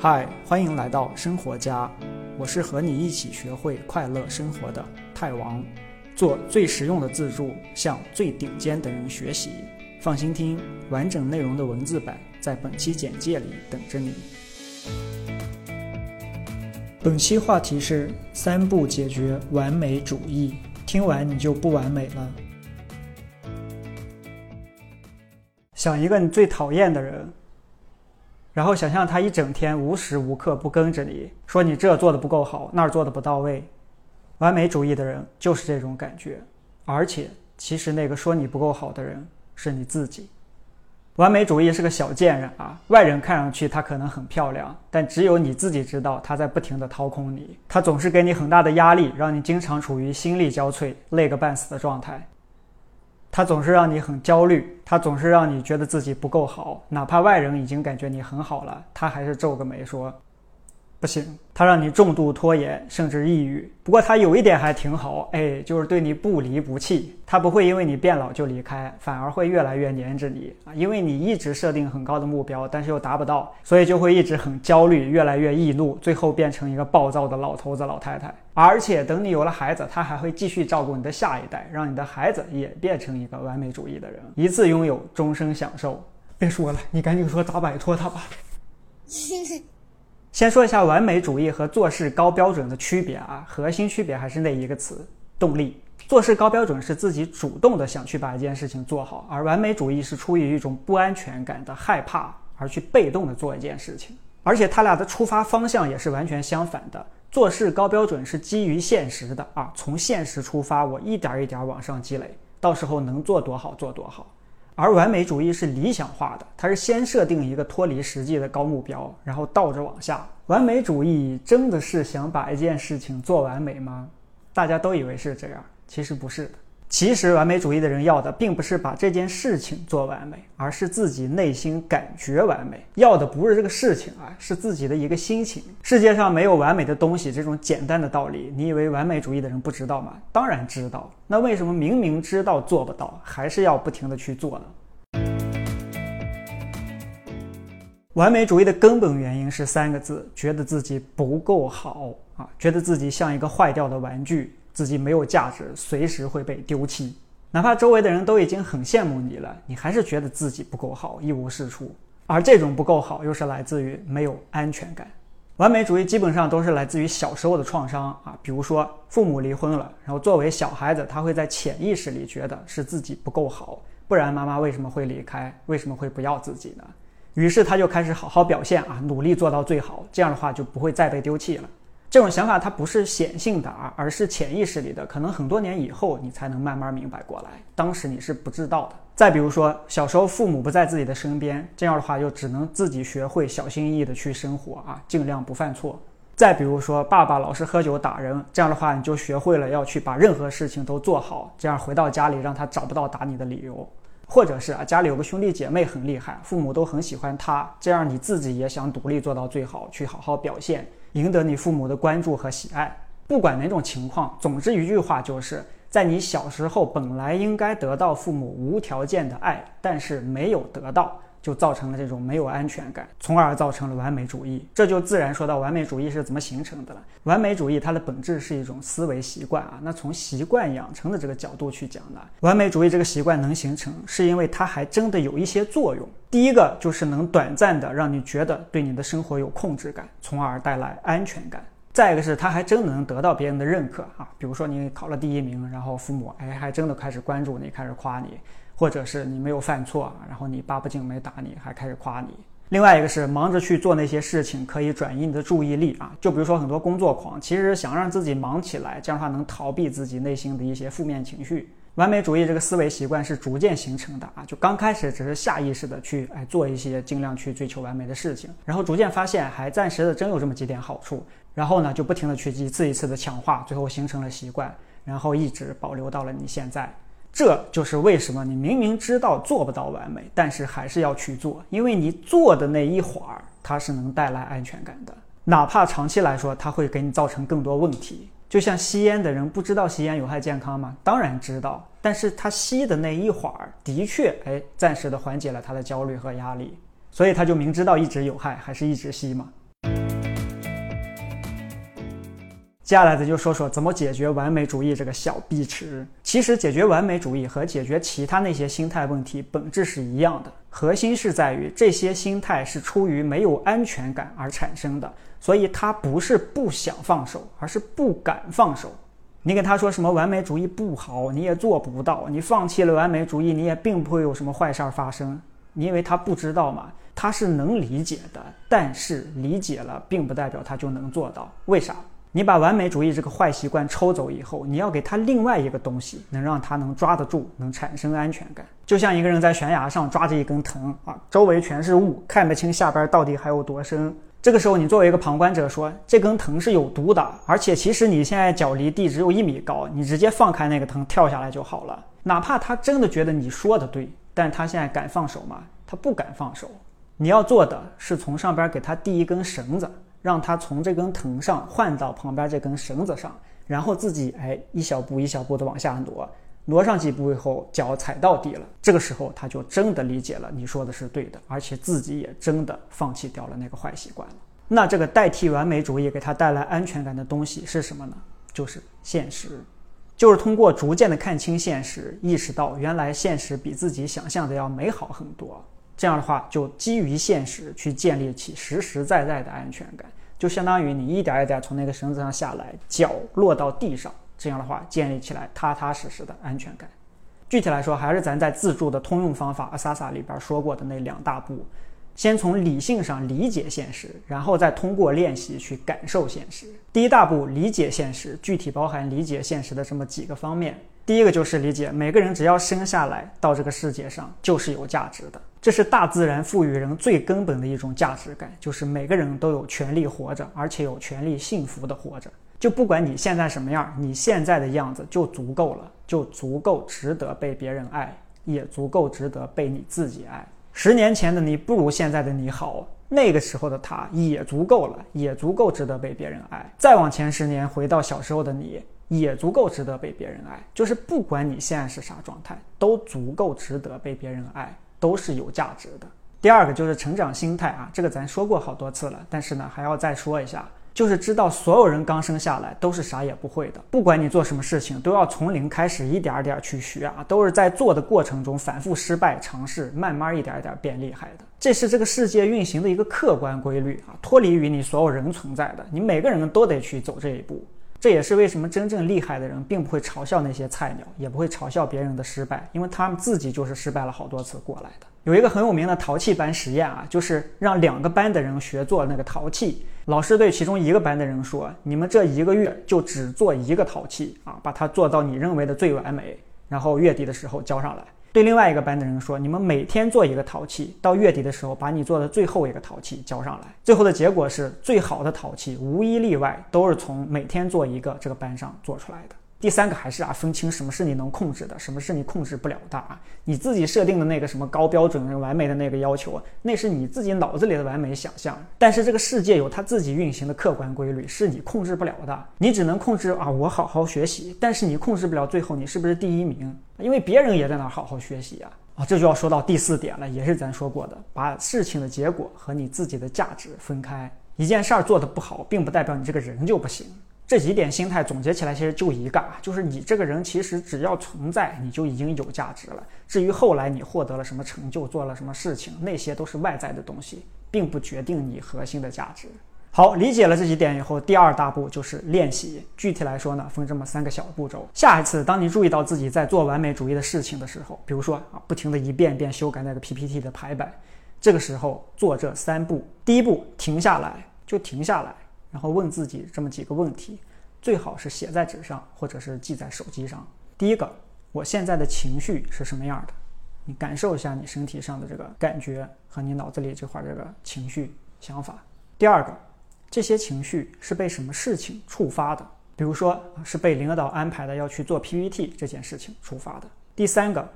嗨，欢迎来到生活家，我是和你一起学会快乐生活的泰王，做最实用的自助，向最顶尖的人学习。放心听，完整内容的文字版在本期简介里等着你。本期话题是三步解决完美主义，听完你就不完美了。想一个你最讨厌的人。然后想象他一整天无时无刻不跟着你，说你这做的不够好，那儿做的不到位。完美主义的人就是这种感觉，而且其实那个说你不够好的人是你自己。完美主义是个小贱人啊，外人看上去他可能很漂亮，但只有你自己知道他在不停的掏空你，他总是给你很大的压力，让你经常处于心力交瘁、累个半死的状态。他总是让你很焦虑，他总是让你觉得自己不够好，哪怕外人已经感觉你很好了，他还是皱个眉说。不行，他让你重度拖延，甚至抑郁。不过他有一点还挺好，哎，就是对你不离不弃。他不会因为你变老就离开，反而会越来越黏着你啊。因为你一直设定很高的目标，但是又达不到，所以就会一直很焦虑，越来越易怒，最后变成一个暴躁的老头子、老太太。而且等你有了孩子，他还会继续照顾你的下一代，让你的孩子也变成一个完美主义的人，一次拥有，终生享受。别说了，你赶紧说咋摆脱他吧。先说一下完美主义和做事高标准的区别啊，核心区别还是那一个词：动力。做事高标准是自己主动的想去把一件事情做好，而完美主义是出于一种不安全感的害怕而去被动的做一件事情。而且他俩的出发方向也是完全相反的。做事高标准是基于现实的啊，从现实出发，我一点一点往上积累，到时候能做多好做多好。而完美主义是理想化的，它是先设定一个脱离实际的高目标，然后倒着往下。完美主义真的是想把一件事情做完美吗？大家都以为是这样，其实不是的。其实完美主义的人要的并不是把这件事情做完美，而是自己内心感觉完美。要的不是这个事情啊，是自己的一个心情。世界上没有完美的东西，这种简单的道理，你以为完美主义的人不知道吗？当然知道。那为什么明明知道做不到，还是要不停的去做呢？完美主义的根本原因是三个字：觉得自己不够好啊，觉得自己像一个坏掉的玩具。自己没有价值，随时会被丢弃。哪怕周围的人都已经很羡慕你了，你还是觉得自己不够好，一无是处。而这种不够好，又是来自于没有安全感。完美主义基本上都是来自于小时候的创伤啊，比如说父母离婚了，然后作为小孩子，他会在潜意识里觉得是自己不够好，不然妈妈为什么会离开？为什么会不要自己呢？于是他就开始好好表现啊，努力做到最好，这样的话就不会再被丢弃了。这种想法它不是显性的啊，而是潜意识里的。可能很多年以后你才能慢慢明白过来，当时你是不知道的。再比如说，小时候父母不在自己的身边，这样的话就只能自己学会小心翼翼的去生活啊，尽量不犯错。再比如说，爸爸老是喝酒打人，这样的话你就学会了要去把任何事情都做好，这样回到家里让他找不到打你的理由。或者是啊，家里有个兄弟姐妹很厉害，父母都很喜欢他，这样你自己也想独立做到最好，去好好表现。赢得你父母的关注和喜爱，不管哪种情况，总之一句话就是在你小时候本来应该得到父母无条件的爱，但是没有得到。就造成了这种没有安全感，从而造成了完美主义。这就自然说到完美主义是怎么形成的了。完美主义它的本质是一种思维习惯啊。那从习惯养成的这个角度去讲呢，完美主义这个习惯能形成，是因为它还真的有一些作用。第一个就是能短暂的让你觉得对你的生活有控制感，从而带来安全感。再一个是它还真能得到别人的认可啊。比如说你考了第一名，然后父母哎还真的开始关注你，开始夸你。或者是你没有犯错，然后你爸不仅没打你，还开始夸你。另外一个是忙着去做那些事情，可以转移你的注意力啊。就比如说很多工作狂，其实想让自己忙起来，这样的话能逃避自己内心的一些负面情绪。完美主义这个思维习惯是逐渐形成的啊，就刚开始只是下意识的去哎做一些尽量去追求完美的事情，然后逐渐发现还暂时的真有这么几点好处，然后呢就不停的去一次一次的强化，最后形成了习惯，然后一直保留到了你现在。这就是为什么你明明知道做不到完美，但是还是要去做，因为你做的那一会儿，它是能带来安全感的，哪怕长期来说，它会给你造成更多问题。就像吸烟的人不知道吸烟有害健康吗？当然知道，但是他吸的那一会儿，的确，哎，暂时的缓解了他的焦虑和压力，所以他就明知道一直有害，还是一直吸嘛。接下来咱就说说怎么解决完美主义这个小壁池。其实解决完美主义和解决其他那些心态问题本质是一样的，核心是在于这些心态是出于没有安全感而产生的，所以他不是不想放手，而是不敢放手。你跟他说什么完美主义不好，你也做不到，你放弃了完美主义，你也并不会有什么坏事儿发生。你以为他不知道吗？他是能理解的，但是理解了并不代表他就能做到。为啥？你把完美主义这个坏习惯抽走以后，你要给他另外一个东西，能让他能抓得住，能产生安全感。就像一个人在悬崖上抓着一根藤啊，周围全是雾，看不清下边到底还有多深。这个时候，你作为一个旁观者说，这根藤是有毒的，而且其实你现在脚离地只有一米高，你直接放开那个藤跳下来就好了。哪怕他真的觉得你说的对，但他现在敢放手吗？他不敢放手。你要做的是从上边给他递一根绳子。让他从这根藤上换到旁边这根绳子上，然后自己哎一小步一小步的往下挪，挪上几步以后脚踩到底了，这个时候他就真的理解了你说的是对的，而且自己也真的放弃掉了那个坏习惯了。那这个代替完美主义给他带来安全感的东西是什么呢？就是现实，就是通过逐渐的看清现实，意识到原来现实比自己想象的要美好很多。这样的话，就基于现实去建立起实实在在的安全感，就相当于你一点一点从那个绳子上下来，脚落到地上，这样的话建立起来踏踏实实的安全感。具体来说，还是咱在自助的通用方法阿萨萨里边说过的那两大步：先从理性上理解现实，然后再通过练习去感受现实。第一大步理解现实，具体包含理解现实的这么几个方面。第一个就是理解，每个人只要生下来到这个世界上就是有价值的。这是大自然赋予人最根本的一种价值感，就是每个人都有权利活着，而且有权利幸福的活着。就不管你现在什么样，你现在的样子就足够了，就足够值得被别人爱，也足够值得被你自己爱。十年前的你不如现在的你好，那个时候的他也足够了，也足够值得被别人爱。再往前十年，回到小时候的你，也足够值得被别人爱。就是不管你现在是啥状态，都足够值得被别人爱。都是有价值的。第二个就是成长心态啊，这个咱说过好多次了，但是呢还要再说一下，就是知道所有人刚生下来都是啥也不会的，不管你做什么事情，都要从零开始，一点点去学啊，都是在做的过程中反复失败尝试，慢慢一点一点变厉害的。这是这个世界运行的一个客观规律啊，脱离于你所有人存在的，你每个人都得去走这一步。这也是为什么真正厉害的人并不会嘲笑那些菜鸟，也不会嘲笑别人的失败，因为他们自己就是失败了好多次过来的。有一个很有名的陶器班实验啊，就是让两个班的人学做那个陶器。老师对其中一个班的人说：“你们这一个月就只做一个陶器啊，把它做到你认为的最完美，然后月底的时候交上来。”对另外一个班的人说：“你们每天做一个陶器，到月底的时候把你做的最后一个陶器交上来。最后的结果是最好的陶器，无一例外都是从每天做一个这个班上做出来的。”第三个还是啊，分清什么是你能控制的，什么是你控制不了的啊。你自己设定的那个什么高标准、完美的那个要求，那是你自己脑子里的完美想象。但是这个世界有它自己运行的客观规律，是你控制不了的。你只能控制啊，我好好学习，但是你控制不了最后你是不是第一名，因为别人也在那好好学习啊。啊，这就要说到第四点了，也是咱说过的，把事情的结果和你自己的价值分开。一件事儿做得不好，并不代表你这个人就不行。这几点心态总结起来，其实就一个啊，就是你这个人其实只要存在，你就已经有价值了。至于后来你获得了什么成就，做了什么事情，那些都是外在的东西，并不决定你核心的价值。好，理解了这几点以后，第二大步就是练习。具体来说呢，分这么三个小步骤。下一次当你注意到自己在做完美主义的事情的时候，比如说啊，不停的一遍遍修改那个 PPT 的排版，这个时候做这三步。第一步，停下来，就停下来。然后问自己这么几个问题，最好是写在纸上或者是记在手机上。第一个，我现在的情绪是什么样的？你感受一下你身体上的这个感觉和你脑子里这块这个情绪想法。第二个，这些情绪是被什么事情触发的？比如说是被领导安排的要去做 PPT 这件事情触发的。第三个，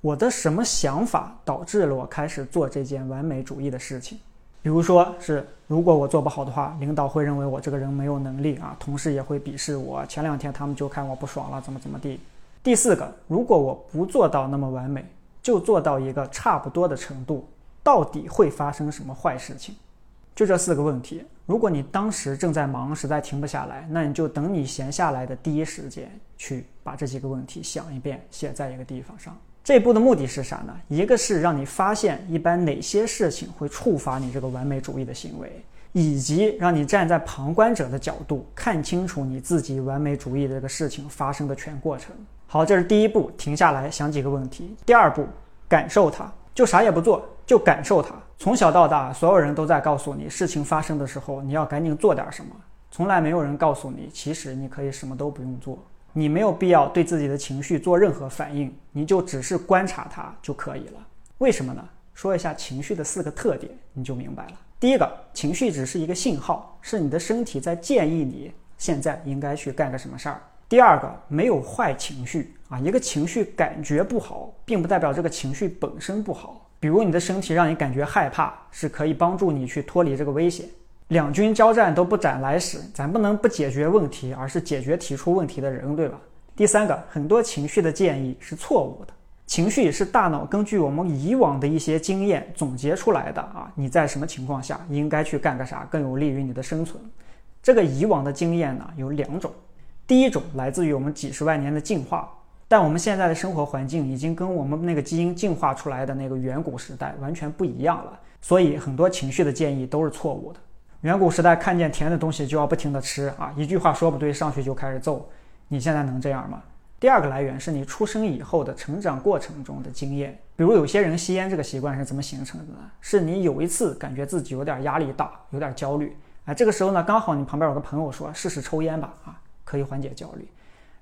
我的什么想法导致了我开始做这件完美主义的事情？比如说是，如果我做不好的话，领导会认为我这个人没有能力啊，同事也会鄙视我。前两天他们就看我不爽了，怎么怎么地。第四个，如果我不做到那么完美，就做到一个差不多的程度，到底会发生什么坏事情？就这四个问题。如果你当时正在忙，实在停不下来，那你就等你闲下来的第一时间去把这几个问题想一遍，写在一个地方上。这一步的目的是啥呢？一个是让你发现一般哪些事情会触发你这个完美主义的行为，以及让你站在旁观者的角度看清楚你自己完美主义这个事情发生的全过程。好，这是第一步，停下来想几个问题。第二步，感受它，就啥也不做，就感受它。从小到大，所有人都在告诉你，事情发生的时候，你要赶紧做点什么。从来没有人告诉你，其实你可以什么都不用做，你没有必要对自己的情绪做任何反应，你就只是观察它就可以了。为什么呢？说一下情绪的四个特点，你就明白了。第一个，情绪只是一个信号，是你的身体在建议你现在应该去干个什么事儿。第二个，没有坏情绪啊，一个情绪感觉不好，并不代表这个情绪本身不好。比如你的身体让你感觉害怕，是可以帮助你去脱离这个危险。两军交战都不斩来使，咱不能不解决问题，而是解决提出问题的人，对吧？第三个，很多情绪的建议是错误的，情绪是大脑根据我们以往的一些经验总结出来的啊。你在什么情况下应该去干个啥，更有利于你的生存？这个以往的经验呢，有两种，第一种来自于我们几十万年的进化。但我们现在的生活环境已经跟我们那个基因进化出来的那个远古时代完全不一样了，所以很多情绪的建议都是错误的。远古时代看见甜的东西就要不停的吃啊，一句话说不对上去就开始揍。你现在能这样吗？第二个来源是你出生以后的成长过程中的经验，比如有些人吸烟这个习惯是怎么形成的呢？是你有一次感觉自己有点压力大，有点焦虑，啊，这个时候呢刚好你旁边有个朋友说试试抽烟吧，啊，可以缓解焦虑。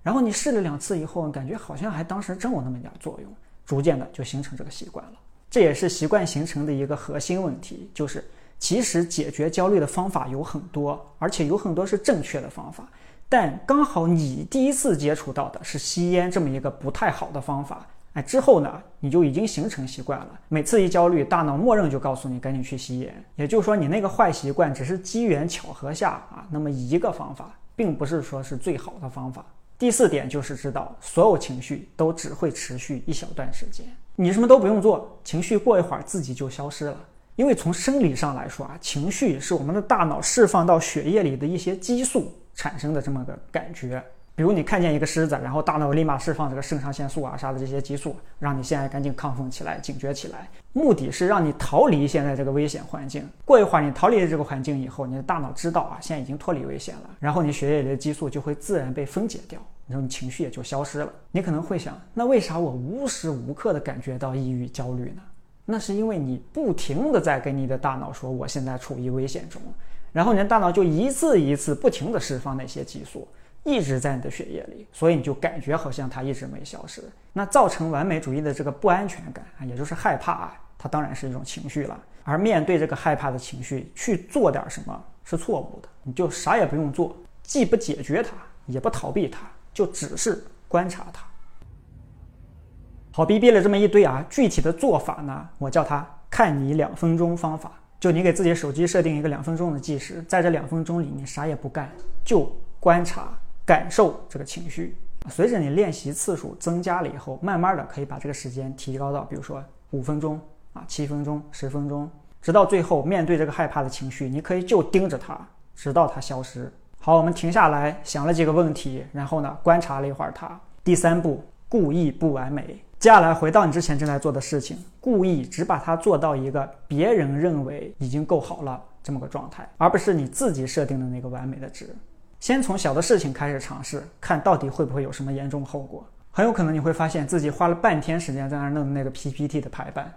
然后你试了两次以后，感觉好像还当时真有那么点作用，逐渐的就形成这个习惯了。这也是习惯形成的一个核心问题，就是其实解决焦虑的方法有很多，而且有很多是正确的方法，但刚好你第一次接触到的是吸烟这么一个不太好的方法，哎，之后呢你就已经形成习惯了，每次一焦虑，大脑默认就告诉你赶紧去吸烟。也就是说，你那个坏习惯只是机缘巧合下啊那么一个方法，并不是说是最好的方法。第四点就是知道，所有情绪都只会持续一小段时间，你什么都不用做，情绪过一会儿自己就消失了。因为从生理上来说啊，情绪是我们的大脑释放到血液里的一些激素产生的这么个感觉。比如你看见一个狮子，然后大脑立马释放这个肾上腺素啊啥的这些激素，让你现在赶紧亢奋起来、警觉起来，目的是让你逃离现在这个危险环境。过一会儿你逃离了这个环境以后，你的大脑知道啊现在已经脱离危险了，然后你血液里的激素就会自然被分解掉，然后你情绪也就消失了。你可能会想，那为啥我无时无刻的感觉到抑郁、焦虑呢？那是因为你不停的在跟你的大脑说我现在处于危险中，然后你的大脑就一次一次不停的释放那些激素。一直在你的血液里，所以你就感觉好像它一直没消失。那造成完美主义的这个不安全感啊，也就是害怕啊，它当然是一种情绪了。而面对这个害怕的情绪，去做点什么是错误的。你就啥也不用做，既不解决它，也不逃避它，就只是观察它。好，逼逼了这么一堆啊，具体的做法呢，我叫它看你两分钟方法。就你给自己手机设定一个两分钟的计时，在这两分钟里，你啥也不干，就观察。感受这个情绪，随着你练习次数增加了以后，慢慢的可以把这个时间提高到，比如说五分钟啊、七分钟、十分钟，直到最后面对这个害怕的情绪，你可以就盯着它，直到它消失。好，我们停下来想了几个问题，然后呢观察了一会儿它。第三步，故意不完美。接下来回到你之前正在做的事情，故意只把它做到一个别人认为已经够好了这么个状态，而不是你自己设定的那个完美的值。先从小的事情开始尝试，看到底会不会有什么严重后果。很有可能你会发现自己花了半天时间在那儿弄那个 PPT 的排版，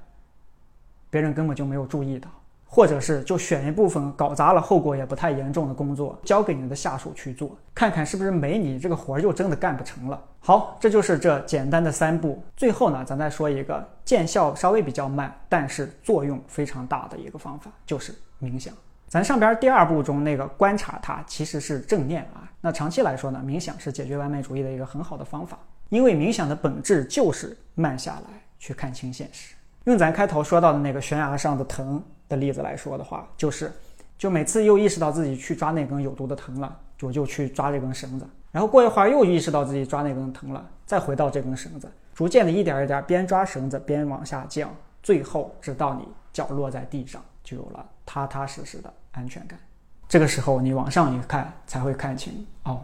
别人根本就没有注意到，或者是就选一部分搞砸了、后果也不太严重的工作交给你的下属去做，看看是不是没你这个活儿就真的干不成了。好，这就是这简单的三步。最后呢，咱再说一个见效稍微比较慢，但是作用非常大的一个方法，就是冥想。咱上边第二步中那个观察它其实是正念啊，那长期来说呢，冥想是解决完美主义的一个很好的方法，因为冥想的本质就是慢下来去看清现实。用咱开头说到的那个悬崖上的藤的例子来说的话，就是，就每次又意识到自己去抓那根有毒的藤了，我就去抓这根绳子，然后过一会儿又意识到自己抓那根藤了，再回到这根绳子，逐渐的一点一点边抓绳子边往下降，最后直到你脚落在地上，就有了踏踏实实的。安全感。这个时候你往上一看，才会看清哦，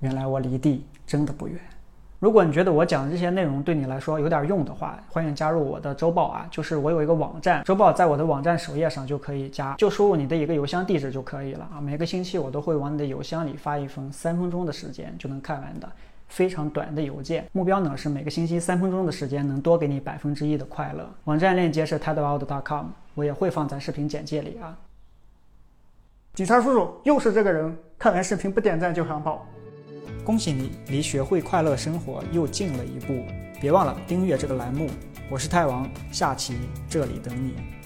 原来我离地真的不远。如果你觉得我讲的这些内容对你来说有点用的话，欢迎加入我的周报啊，就是我有一个网站，周报在我的网站首页上就可以加，就输入你的一个邮箱地址就可以了啊。每个星期我都会往你的邮箱里发一封三分钟的时间就能看完的非常短的邮件，目标呢是每个星期三分钟的时间能多给你百分之一的快乐。网站链接是 tedout.com，我也会放在视频简介里啊。警察叔叔又是这个人，看完视频不点赞就想跑。恭喜你，离学会快乐生活又近了一步。别忘了订阅这个栏目，我是泰王，下期这里等你。